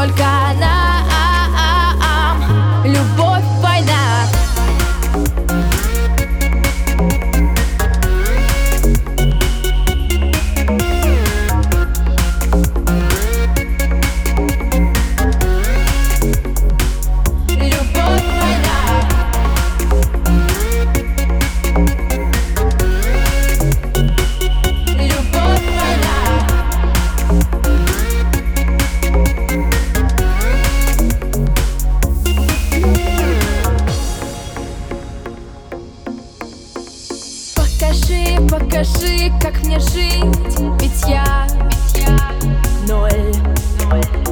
только Скажи, как мне жить, ведь я, ведь я ноль. ноль.